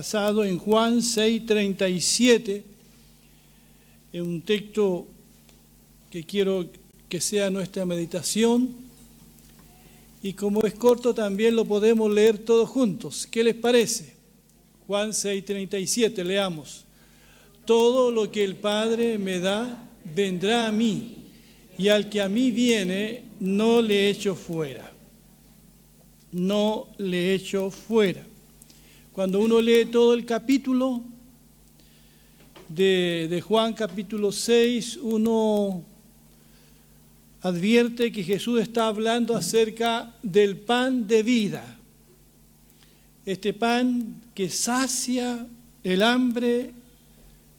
basado en Juan 6:37, en un texto que quiero que sea nuestra meditación. Y como es corto, también lo podemos leer todos juntos. ¿Qué les parece? Juan 6:37, leamos. Todo lo que el Padre me da, vendrá a mí, y al que a mí viene, no le echo fuera. No le echo fuera. Cuando uno lee todo el capítulo de, Juan capítulo 6, uno advierte que Jesús está hablando acerca del pan de vida. Este pan que sacia el hambre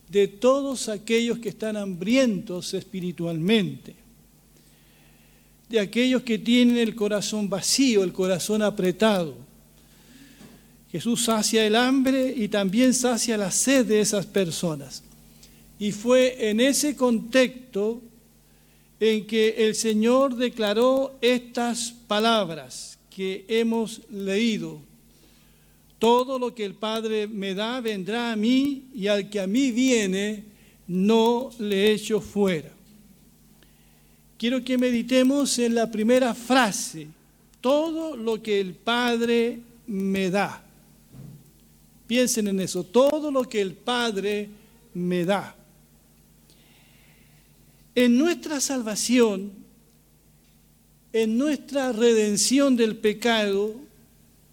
de todos aquellos que están hambrientos espiritualmente, de aquellos que tienen el corazón vacío, el corazón apretado. Jesús sacia el hambre y también sacia la sed de esas personas. Y fue en ese contexto en que el Señor declaró estas palabras que hemos leído. Todo lo que el Padre me da vendrá a mí y al que a mí viene no le echo fuera. Quiero que meditemos en la primera frase, todo lo que el Padre me da. Piensen en eso, todo lo que el Padre me da. En nuestra salvación, en nuestra redención del pecado,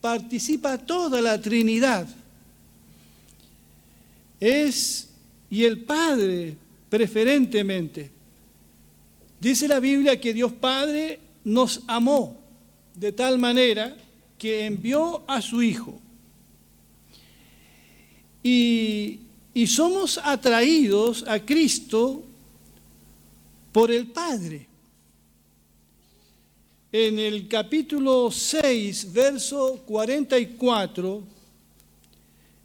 participa toda la Trinidad. Es, y el Padre preferentemente. Dice la Biblia que Dios Padre nos amó de tal manera que envió a su Hijo. Y, somos atraídos a Cristo por el Padre. En el capítulo 6, verso 44,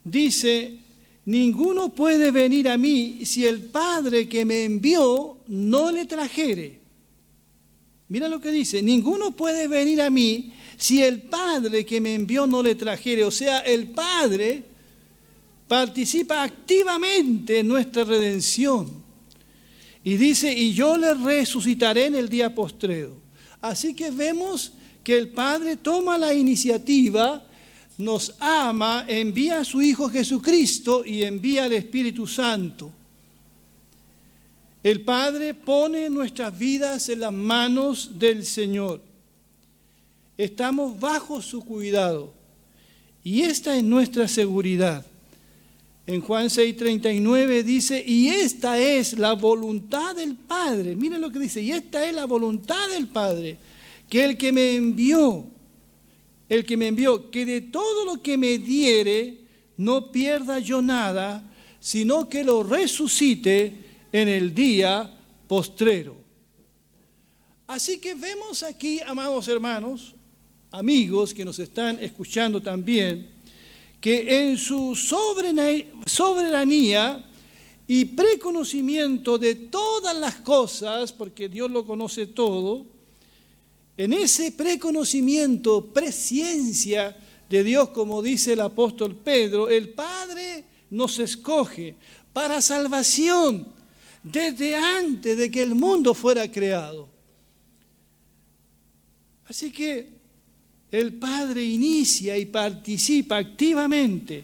dice, ninguno puede venir a mí si el Padre que me envió no le trajere. Mira lo que dice, ninguno puede venir a mí si el Padre que me envió no le trajere. O sea, el Padre participa activamente en nuestra redención. Y dice, y yo le resucitaré en el día postrero. Así que vemos que el Padre toma la iniciativa, nos ama, envía a su Hijo Jesucristo y envía al Espíritu Santo. El Padre pone nuestras vidas en las manos del Señor. Estamos bajo su cuidado. Y esta es nuestra seguridad. En Juan 6:39 dice, y esta es la voluntad del Padre. Miren lo que dice, y esta es la voluntad del Padre, que el que me envió, el que me envió, que de todo lo que me diere, no pierda yo nada, sino que lo resucite en el día postrero. Así que vemos aquí, amados hermanos, amigos que nos están escuchando también, que en su soberanía y preconocimiento de todas las cosas, porque Dios lo conoce todo, en ese preconocimiento, presciencia de Dios, como dice el apóstol Pedro, el Padre nos escoge para salvación desde antes de que el mundo fuera creado. Así que el Padre inicia y participa activamente.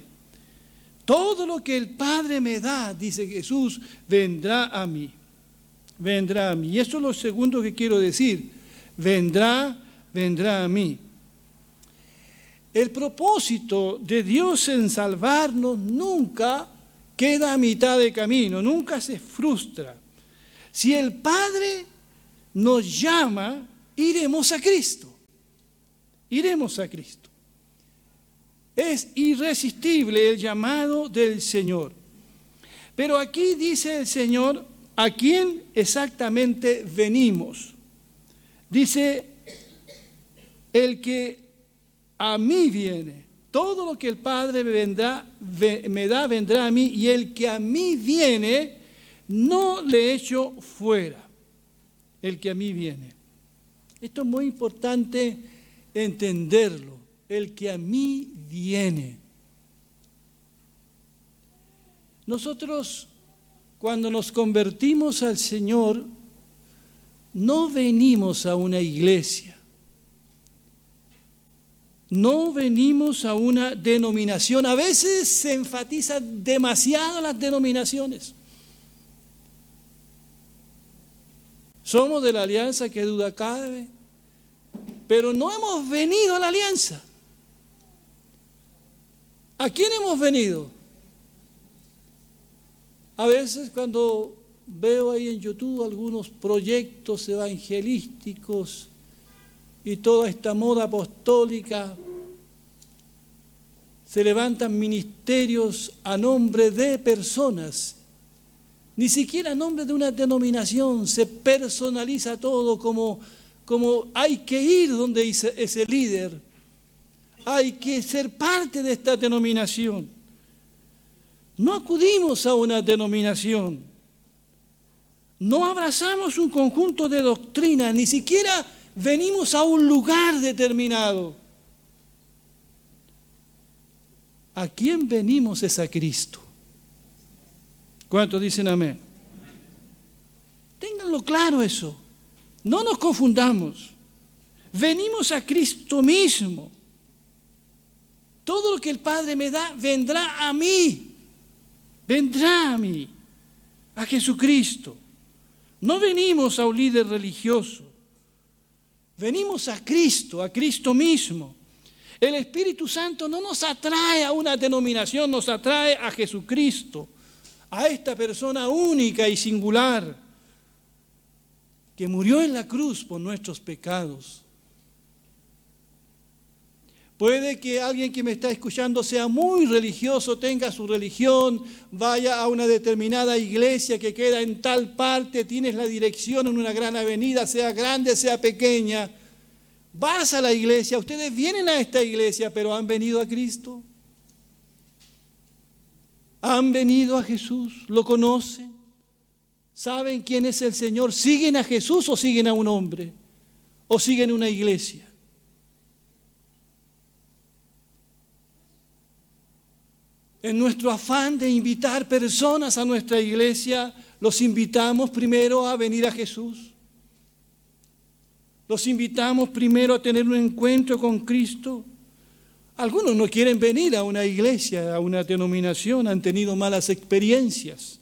Todo lo que el Padre me da, dice Jesús, vendrá a mí. Vendrá a mí. Y eso es lo segundo que quiero decir. Vendrá, vendrá a mí. El propósito de Dios en salvarnos nunca queda a mitad de camino, nunca se frustra. Si el Padre nos llama, iremos a Cristo iremos a Cristo. Es irresistible el llamado del Señor. Pero aquí dice el Señor, ¿a quién exactamente venimos? Dice, el que a mí viene, todo lo que el Padre me, vendrá, me da vendrá a mí, y el que a mí viene, no le echo fuera. El que a mí viene. Esto es muy importante entenderlo, el que a mí viene. Nosotros, cuando nos convertimos al Señor, no venimos a una iglesia, no venimos a una denominación. A veces se enfatiza demasiado las denominaciones. Somos de la alianza que duda cabe, pero no hemos venido a la alianza. ¿A quién hemos venido? A veces cuando veo ahí en YouTube algunos proyectos evangelísticos y toda esta moda apostólica, se levantan ministerios a nombre de personas, ni siquiera a nombre de una denominación, se personaliza todo como, como hay que ir donde ese, líder, hay que ser parte de esta denominación. No acudimos a una denominación. No abrazamos un conjunto de doctrinas, ni siquiera venimos a un lugar determinado. ¿A quién venimos es a Cristo? ¿Cuántos dicen amén? Ténganlo claro eso. No nos confundamos. Venimos a Cristo mismo. Todo lo que el Padre me da vendrá a mí vendrá a mí, a Jesucristo. No venimos a un líder religioso, venimos a Cristo, a Cristo mismo. El Espíritu Santo no nos atrae a una denominación, nos atrae a Jesucristo, a esta persona única y singular que murió en la cruz por nuestros pecados Puede que alguien que me está escuchando sea muy religioso, tenga su religión, vaya a una determinada iglesia que queda en tal parte, tienes la dirección en una gran avenida, sea grande, sea pequeña. Vas a la iglesia, ustedes vienen a esta iglesia, pero han venido a Cristo. Han venido a Jesús, lo conocen, saben quién es el Señor, siguen a Jesús o siguen a un hombre, o siguen una iglesia. En nuestro afán de invitar personas a nuestra iglesia, los invitamos primero a venir a Jesús. Los invitamos primero a tener un encuentro con Cristo. Algunos no quieren venir a una iglesia, a una denominación, han tenido malas experiencias,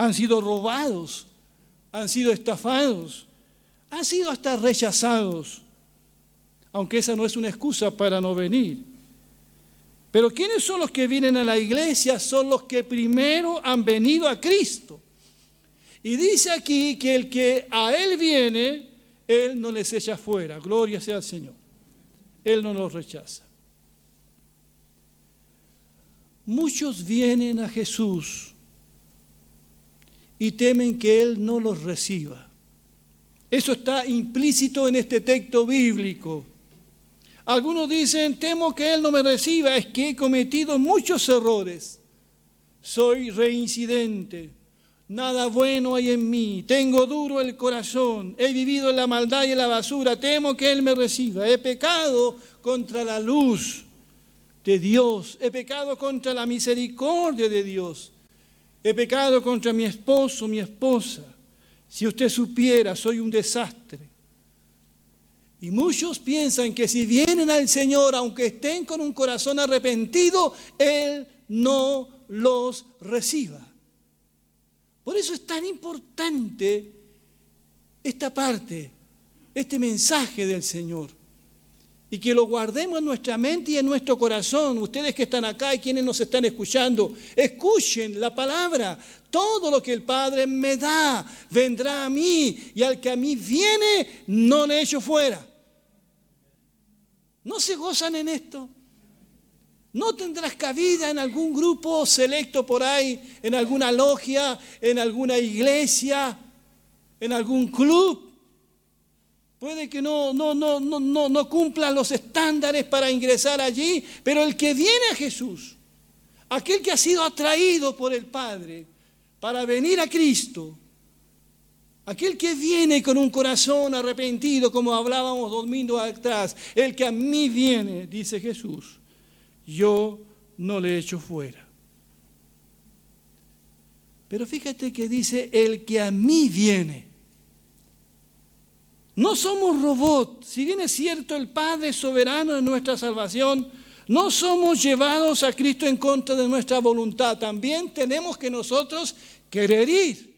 han sido robados, han sido estafados, han sido hasta rechazados, aunque esa no es una excusa para no venir. Pero ¿quiénes son los que vienen a la iglesia? Son los que primero han venido a Cristo. Y dice aquí que el que a Él viene, Él no les echa fuera. Gloria sea al Señor. Él no los rechaza. Muchos vienen a Jesús y temen que Él no los reciba. Eso está implícito en este texto bíblico. Algunos dicen, temo que Él no me reciba, es que he cometido muchos errores. Soy reincidente, nada bueno hay en mí, tengo duro el corazón, he vivido en la maldad y en la basura, temo que Él me reciba. He pecado contra la luz de Dios, he pecado contra la misericordia de Dios, he pecado contra mi esposo, mi esposa. Si usted supiera, soy un desastre. Y muchos piensan que si vienen al Señor, aunque estén con un corazón arrepentido, Él no los reciba. Por eso es tan importante esta parte, este mensaje del Señor. Y que lo guardemos en nuestra mente y en nuestro corazón. Ustedes que están acá y quienes nos están escuchando, escuchen la palabra. Todo lo que el Padre me da vendrá a mí y al que a mí viene no le echo fuera. ¿No se gozan en esto? ¿No tendrás cabida en algún grupo selecto por ahí, en alguna logia, en alguna iglesia, en algún club? Puede que no, no, no, no, no, no cumplan los estándares para ingresar allí, pero el que viene a Jesús, aquel que ha sido atraído por el Padre para venir a Cristo, Aquel que viene con un corazón arrepentido, como hablábamos domingo atrás, el que a mí viene, dice Jesús, yo no le echo fuera. Pero fíjate que dice, el que a mí viene. No somos robots. Si bien es cierto el Padre soberano de nuestra salvación, no somos llevados a Cristo en contra de nuestra voluntad. También tenemos que nosotros querer ir.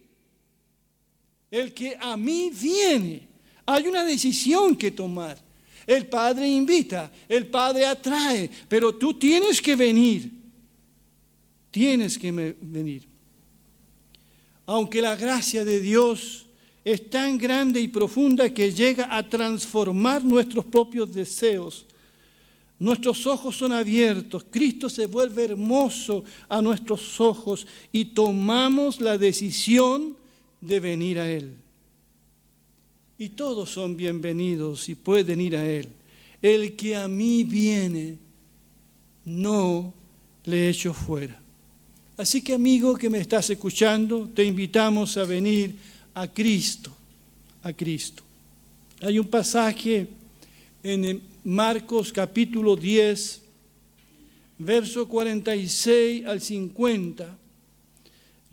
El que a mí viene. Hay una decisión que tomar. El Padre invita, el Padre atrae, pero tú tienes que venir. Tienes que venir. Aunque la gracia de Dios es tan grande y profunda que llega a transformar nuestros propios deseos, nuestros ojos son abiertos, Cristo se vuelve hermoso a nuestros ojos y tomamos la decisión de venir a Él y todos son bienvenidos y pueden ir a Él. El que a mí viene, no le echo fuera. Así que amigo que me estás escuchando, te invitamos a venir a Cristo, a Cristo. Hay un pasaje en Marcos capítulo 10, verso 46 al 50.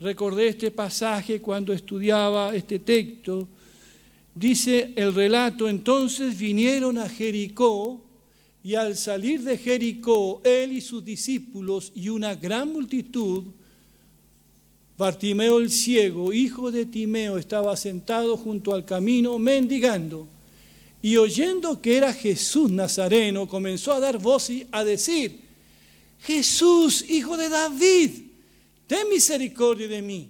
Recordé este pasaje cuando estudiaba este texto Dice el relato, entonces vinieron a Jericó y al salir de Jericó, él y sus discípulos y una gran multitud, Bartimeo el ciego, hijo de Timeo, estaba sentado junto al camino mendigando. Y oyendo que era Jesús Nazareno, comenzó a dar voz y a decir, Jesús, hijo de David, ten misericordia de mí.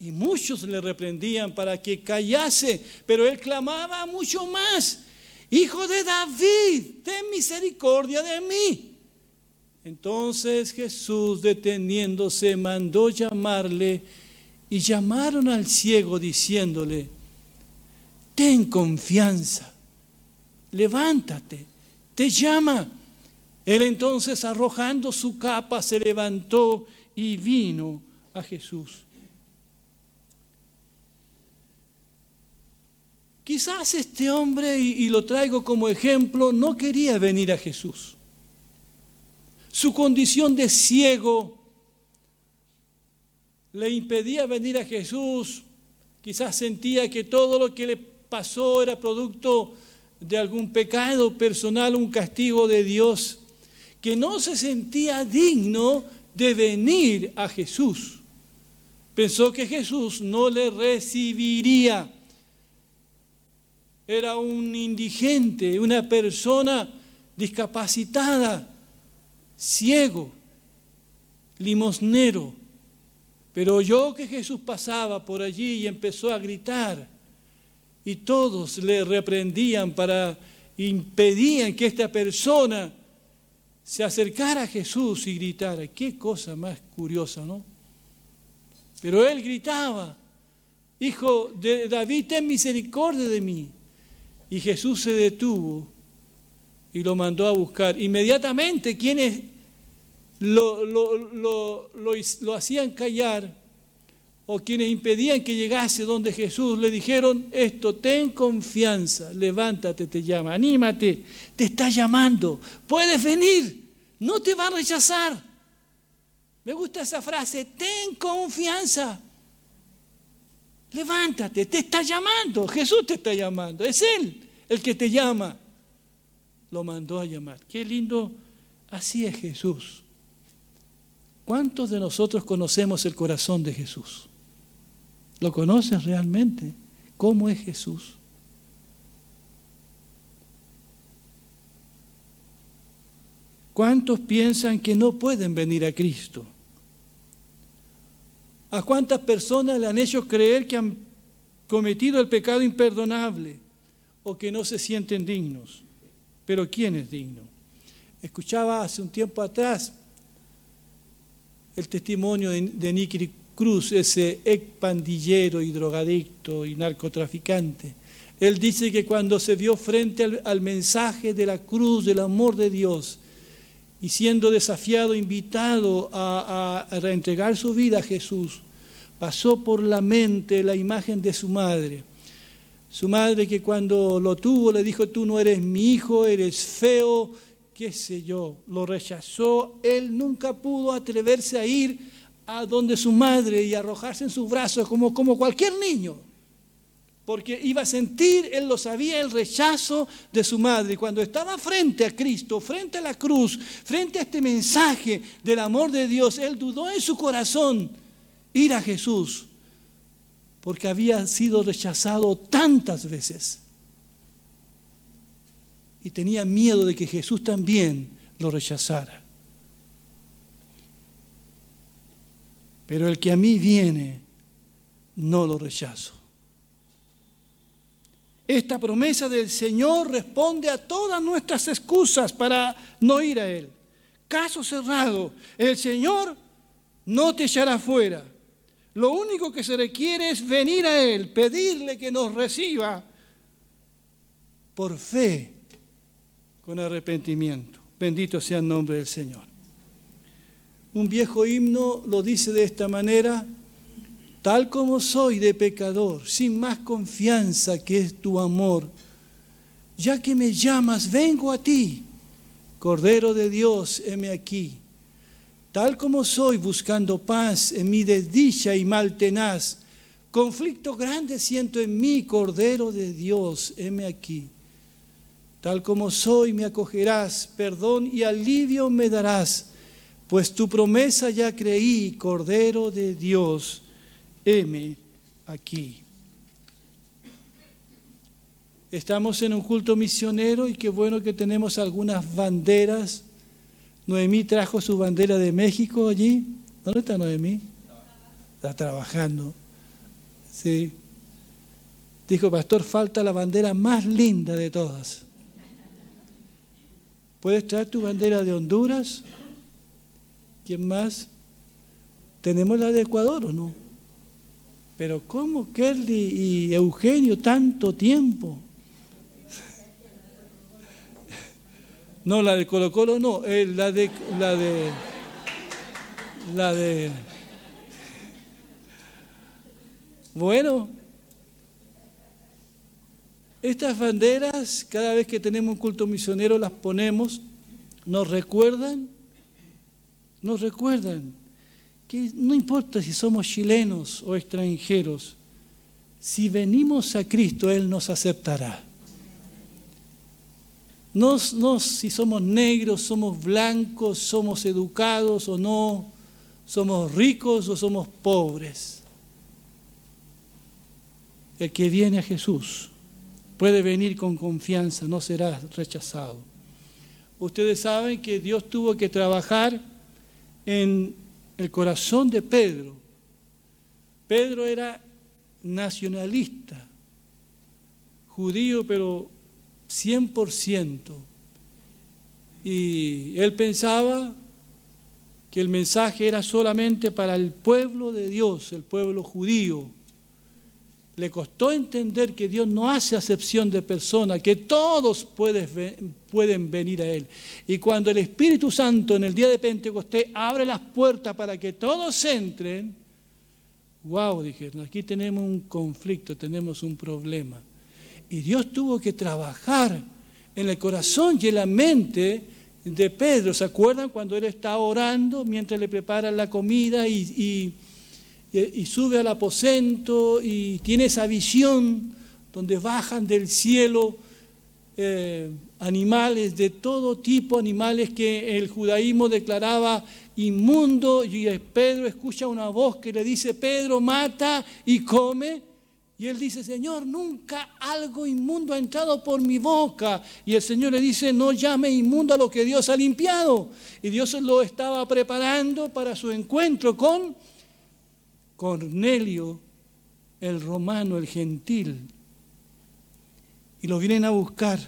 Y muchos le reprendían para que callase, pero él clamaba mucho más, Hijo de David, ten misericordia de mí. Entonces Jesús, deteniéndose, mandó llamarle y llamaron al ciego diciéndole, ten confianza, levántate, te llama. Él entonces arrojando su capa se levantó y vino a Jesús. Quizás este hombre, y, lo traigo como ejemplo, no quería venir a Jesús. Su condición de ciego le impedía venir a Jesús. Quizás sentía que todo lo que le pasó era producto de algún pecado personal, un castigo de Dios, que no se sentía digno de venir a Jesús. Pensó que Jesús no le recibiría era un indigente, una persona discapacitada, ciego, limosnero. Pero oyó que Jesús pasaba por allí y empezó a gritar. Y todos le reprendían para impedían que esta persona se acercara a Jesús y gritara. Qué cosa más curiosa, ¿no? Pero él gritaba, Hijo de David, ten misericordia de mí. Y Jesús se detuvo y lo mandó a buscar. Inmediatamente quienes lo, lo, hacían callar o quienes impedían que llegase donde Jesús le dijeron esto, ten confianza, levántate, te llama, anímate, te está llamando, puedes venir, no te va a rechazar. Me gusta esa frase, ten confianza. Levántate, te está llamando, Jesús te está llamando, es Él el que te llama. Lo mandó a llamar. Qué lindo, así es Jesús. ¿Cuántos de nosotros conocemos el corazón de Jesús? ¿Lo conoces realmente? ¿Cómo es Jesús? ¿Cuántos piensan que no pueden venir a Cristo? ¿A cuántas personas le han hecho creer que han cometido el pecado imperdonable o que no se sienten dignos? Pero ¿quién es digno? Escuchaba hace un tiempo atrás el testimonio de, de Cruz, ese ex pandillero y drogadicto y narcotraficante. Él dice que cuando se vio frente al, al mensaje de la cruz, del amor de Dios, y siendo desafiado, invitado a, a, reentregar su vida a Jesús, pasó por la mente la imagen de su madre. Su madre que cuando lo tuvo le dijo, tú no eres mi hijo, eres feo, qué sé yo, lo rechazó. Él nunca pudo atreverse a ir a donde su madre y arrojarse en sus brazos como, cualquier niño. Porque iba a sentir, él lo sabía, el rechazo de su madre. Cuando estaba frente a Cristo, frente a la cruz, frente a este mensaje del amor de Dios, él dudó en su corazón ir a Jesús. Porque había sido rechazado tantas veces. Y tenía miedo de que Jesús también lo rechazara. Pero el que a mí viene, no lo rechazo. Esta promesa del Señor responde a todas nuestras excusas para no ir a Él. Caso cerrado, el Señor no te echará fuera. Lo único que se requiere es venir a Él, pedirle que nos reciba por fe, con arrepentimiento. Bendito sea el nombre del Señor. Un viejo himno lo dice de esta manera, tal como soy de pecador, sin más confianza que es tu amor. Ya que me llamas, vengo a ti. Cordero de Dios, heme aquí. Tal como soy buscando paz en mi desdicha y mal tenaz, conflicto grande siento en mí, Cordero de Dios, heme aquí. Tal como soy me acogerás, perdón y alivio me darás pues tu promesa ya creí, Cordero de Dios, heme aquí. Estamos en un culto misionero y qué bueno que tenemos algunas banderas. Noemí trajo su bandera de México allí. ¿Dónde está Noemí? Está trabajando. Sí. Dijo, pastor, falta la bandera más linda de todas. ¿Puedes traer tu bandera de Honduras? ¿Quién más? Tenemos la de Ecuador, ¿o no? Pero ¿cómo Kelly y Eugenio tanto tiempo? No, la de Colo Colo no, eh, la de la de la de Bueno, estas banderas, cada vez que tenemos un culto misionero las ponemos, nos recuerdan nos recuerdan que no importa si somos chilenos o extranjeros, si venimos a Cristo, Él nos aceptará. No, si somos negros, somos blancos, somos educados o no, somos ricos o somos pobres. El que viene a Jesús puede venir con confianza, no será rechazado. Ustedes saben que Dios tuvo que trabajar en el corazón de Pedro. Pedro era nacionalista, judío, pero 100%. Y él pensaba que el mensaje era solamente para el pueblo de Dios, el pueblo judío. Le costó entender que Dios no hace acepción de personas, que todos pueden venir a Él. Y cuando el Espíritu Santo en el día de Pentecostés abre las puertas para que todos entren, wow, dijeron, aquí tenemos un conflicto, tenemos un problema. Y Dios tuvo que trabajar en el corazón y en la mente de Pedro. ¿Se acuerdan cuando él está orando mientras le preparan la comida y sube al aposento y tiene esa visión donde bajan del cielo eh, animales de todo tipo, animales que el judaísmo declaraba inmundo, y Pedro escucha una voz que le dice, Pedro, mata y come. Y él dice, Señor, nunca algo inmundo ha entrado por mi boca. Y el Señor le dice, no llame inmundo a lo que Dios ha limpiado. Y Dios lo estaba preparando para su encuentro con Cornelio, el romano, el gentil, y lo vienen a buscar.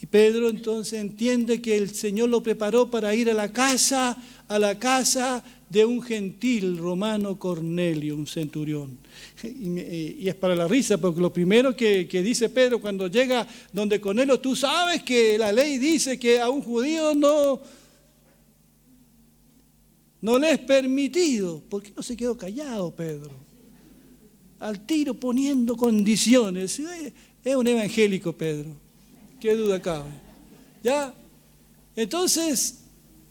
Y Pedro entonces entiende que el Señor lo preparó para ir a la casa, a la casa de un gentil romano Cornelio, un centurión. Y, es para la risa, porque lo primero que, que, dice Pedro cuando llega donde Cornelio, tú sabes que la ley dice que a un judío no, no le es permitido. ¿Por qué no se quedó callado Pedro? Al tiro poniendo condiciones. Es un evangélico Pedro. Qué duda cabe. ¿Ya? Entonces,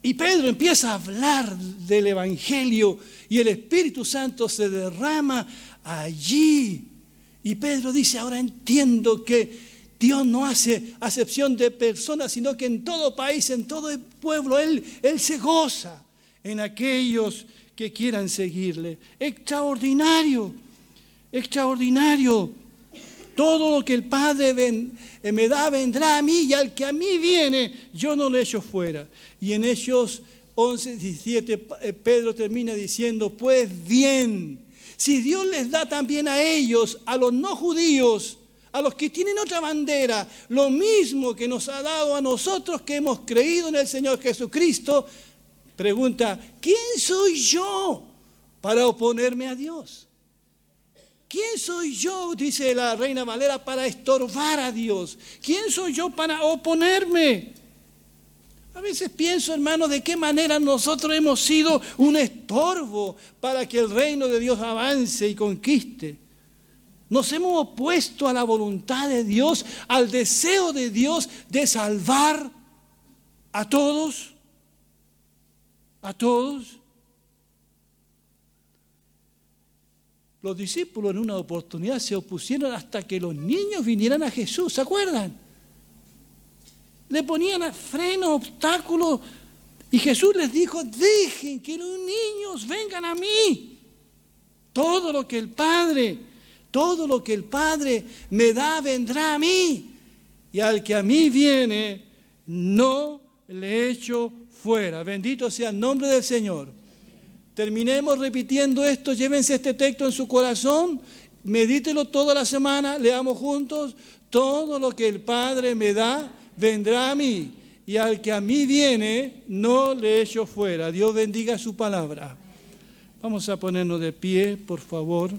Y Pedro empieza a hablar del Evangelio y el Espíritu Santo se derrama allí. Y Pedro dice, ahora entiendo que Dios no hace acepción de personas, sino que en todo país, en todo el pueblo, Él, Él se goza en aquellos que quieran seguirle. Extraordinario, extraordinario. Todo lo que el Padre eh, me da vendrá a mí y al que a mí viene, yo no le echo fuera. Y en Hechos 11, 17, eh, Pedro termina diciendo, pues bien, si Dios les da también a ellos, a los no judíos, a los que tienen otra bandera, lo mismo que nos ha dado a nosotros que hemos creído en el Señor Jesucristo, pregunta, ¿quién soy yo para oponerme a Dios? ¿Quién soy yo, dice la reina Valera, para estorbar a Dios? ¿Quién soy yo para oponerme? A veces pienso, hermano, de qué manera nosotros hemos sido un estorbo para que el reino de Dios avance y conquiste. Nos hemos opuesto a la voluntad de Dios, al deseo de Dios de salvar a todos, a todos. Los discípulos en una oportunidad se opusieron hasta que los niños vinieran a Jesús, ¿se acuerdan? Le ponían freno, obstáculos. Y Jesús les dijo, dejen que los niños vengan a mí. Todo lo que el Padre, todo lo que el Padre me da vendrá a mí. Y al que a mí viene, no le echo fuera. Bendito sea el nombre del Señor. Terminemos repitiendo esto, llévense este texto en su corazón, medítelo toda la semana, leamos juntos, todo lo que el Padre me da vendrá a mí, y al que a mí viene, no le echo fuera. Dios bendiga su palabra. Vamos a ponernos de pie, por favor.